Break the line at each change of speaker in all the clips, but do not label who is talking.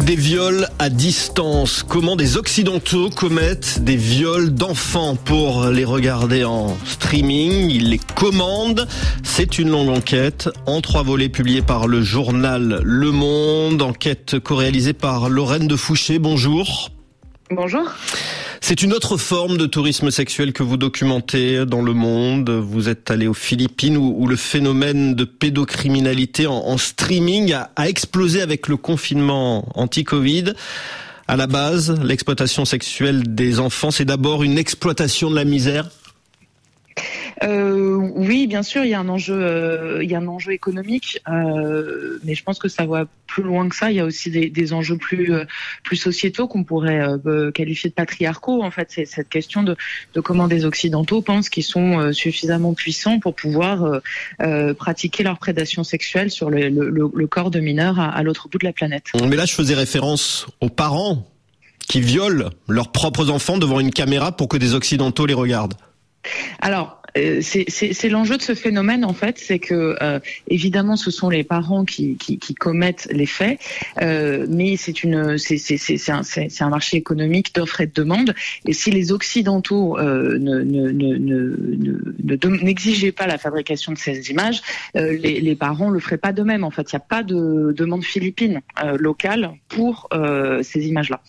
Des viols à distance. Comment des Occidentaux commettent des viols d'enfants pour les regarder en streaming? Ils les commandent. C'est une longue enquête en trois volets publiés par le journal Le Monde. Enquête co-réalisée par Lorraine de Fouché. Bonjour.
Bonjour.
C'est une autre forme de tourisme sexuel que vous documentez dans le monde. Vous êtes allé aux Philippines où, le phénomène de pédocriminalité en, streaming a, a explosé avec le confinement anti-Covid. À la base, l'exploitation sexuelle des enfants, c'est d'abord une exploitation de la misère
oui, bien sûr, il y a un enjeu, euh, y un enjeu économique, euh, mais je pense que ça va plus loin que ça. Il y a aussi des, enjeux plus plus sociétaux qu'on pourrait qualifier de patriarcaux. En fait, c'est cette question de, comment des occidentaux pensent qu'ils sont suffisamment puissants pour pouvoir pratiquer leur prédation sexuelle sur le, le, le corps de mineurs à, à l'autre bout de la planète.
Mais là, je faisais référence aux parents qui violent leurs propres enfants devant une caméra pour que des occidentaux les regardent.
Alors, euh, c'est l'enjeu de ce phénomène en fait, c'est que euh, évidemment ce sont les parents qui, commettent les faits, euh, mais c'est un, marché économique d'offres et de demande. Et si les occidentaux ne n'exigeaient ne, ne, pas la fabrication de ces images, les, les, parents le feraient pas de même. En fait, il n'y a pas de demande philippine locale pour ces images-là.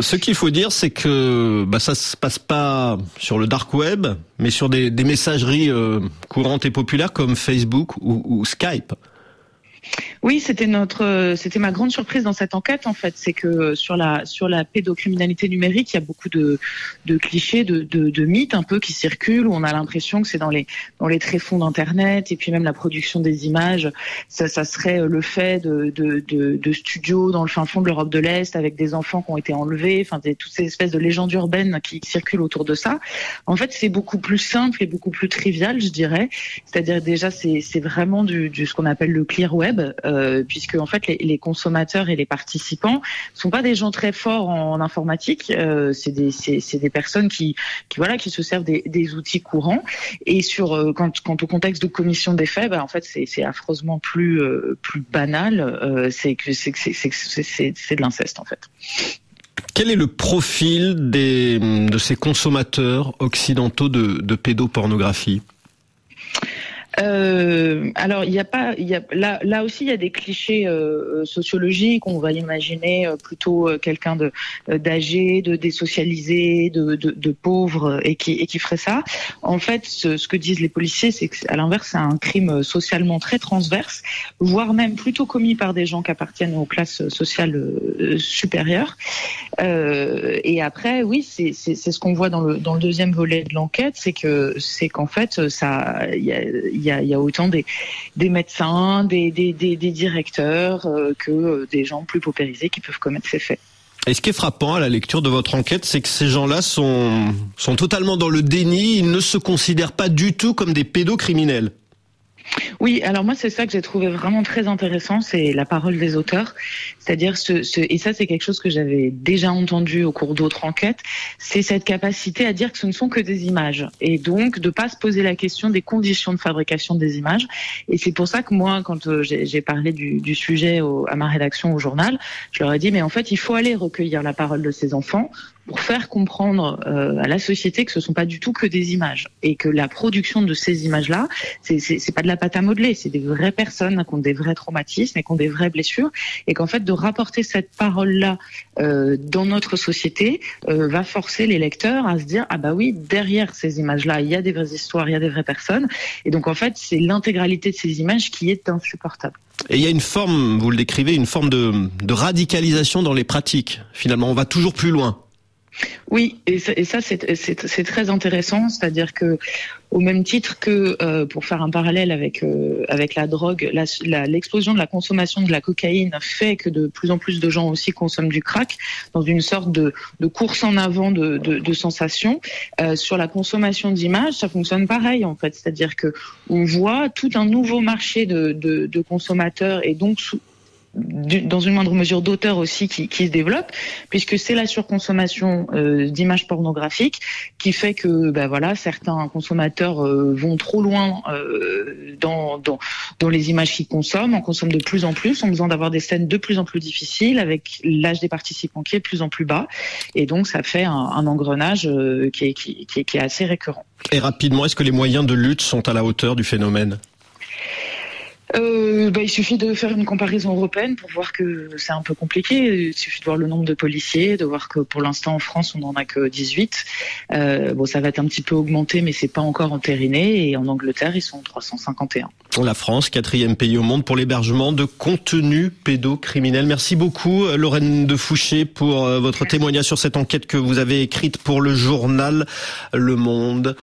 Ce qu'il faut dire, c'est que bah, ça se passe pas sur le dark web, mais sur des, messageries euh, courantes et populaires comme Facebook ou Skype.
Oui, c'était notre, c'était ma grande surprise dans cette enquête en fait, c'est que sur la sur la pédocriminalité numérique, il y a beaucoup de, de clichés, de, de, de, mythes un peu qui circulent où on a l'impression que c'est dans les dans les tréfonds d'internet et puis même la production des images, ça, ça serait le fait de, de, de, de studios dans le fin fond de l'Europe de l'Est avec des enfants qui ont été enlevés, enfin toutes ces espèces de légendes urbaines qui circulent autour de ça. En fait, c'est beaucoup plus simple et beaucoup plus trivial, je dirais. C'est-à-dire déjà c'est c'est vraiment du, du ce qu'on appelle le clear web euh, puisque en fait les, consommateurs et les participants sont pas des gens très forts en, informatique, euh, c'est des personnes qui voilà qui se servent des, outils courants. Et sur euh, quant au contexte de commission des faits, bah, en fait c'est affreusement plus banal, c'est de l'inceste en fait.
Quel est le profil de ces consommateurs occidentaux de, de pédopornographie?
Euh, alors, il n'y a pas, y là, aussi, il y a des clichés euh, sociologiques. On va imaginer euh, plutôt euh, quelqu'un d'âgé, de désocialisé, de, pauvre et qui, ferait ça. En fait, ce, que disent les policiers, c'est qu'à l'inverse, c'est un crime socialement très transverse, voire même plutôt commis par des gens qui appartiennent aux classes sociales supérieures. et après, oui, c'est ce qu'on voit dans le, deuxième volet de l'enquête, c'est que c'est qu'en fait, ça, il y a, y y a autant des, des médecins, des, directeurs euh, que des gens plus paupérisés qui peuvent commettre ces faits.
Et ce qui est frappant à la lecture de votre enquête, c'est que ces gens-là sont, sont totalement dans le déni, ils ne se considèrent pas du tout comme des pédocriminels.
Oui, alors moi c'est ça que j'ai trouvé vraiment très intéressant, c'est la parole des auteurs, c'est-à-dire ce, et ça c'est quelque chose que j'avais déjà entendu au cours d'autres enquêtes, c'est cette capacité à dire que ce ne sont que des images et donc de pas se poser la question des conditions de fabrication des images. Et c'est pour ça que moi, quand euh, j'ai parlé du, sujet à ma rédaction au journal, je leur ai dit mais en fait il faut aller recueillir la parole de ces enfants pour faire comprendre euh, à la société que ce sont pas du tout que des images et que la production de ces images-là, c'est c'est pas de la pâte à modeler, c'est des vraies personnes qui ont des vrais traumatismes et qui ont des vraies blessures et qu'en fait de rapporter cette parole-là euh, dans notre société euh, va forcer les lecteurs à se dire ah bah oui derrière ces images-là il y a des vraies histoires, il y a des vraies personnes et donc en fait c'est l'intégralité de ces images qui est insupportable.
Et il y a une forme, vous le décrivez, une forme de, de radicalisation dans les pratiques. Finalement, on va toujours plus loin.
Oui, et ça, c'est très intéressant, c'est-à-dire que au même titre que euh, pour faire un parallèle avec euh, avec la drogue, l'explosion de la consommation de la cocaïne fait que de plus en plus de gens aussi consomment du crack dans une sorte de, course en avant de, de, sensations. Euh, sur la consommation d'images, ça fonctionne pareil en fait, c'est-à-dire que on voit tout un nouveau marché de, de, consommateurs et donc dans une moindre mesure d'auteurs aussi qui, qui, se développe, puisque c'est la surconsommation euh, d'images pornographiques qui fait que ben voilà certains consommateurs euh, vont trop loin euh, dans, dans, dans les images qu'ils consomment, en consomment de plus en plus, ont besoin d'avoir des scènes de plus en plus difficiles, avec l'âge des participants qui est de plus en plus bas, et donc ça fait un, un engrenage euh, qui est, qui, qui, qui est assez récurrent.
Et rapidement, est-ce que les moyens de lutte sont à la hauteur du phénomène?
Euh, bah, il suffit de faire une comparaison européenne pour voir que c'est un peu compliqué. Il suffit de voir le nombre de policiers, de voir que pour l'instant en France on n'en a que 18. Euh, bon, ça va être un petit peu augmenté, mais c'est pas encore entériné. Et en Angleterre, ils sont 351.
La France, quatrième pays au monde pour l'hébergement de contenu pédocriminel. Merci beaucoup, Lorraine de Fouché, pour euh, votre témoignage sur cette enquête que vous avez écrite pour le journal Le Monde.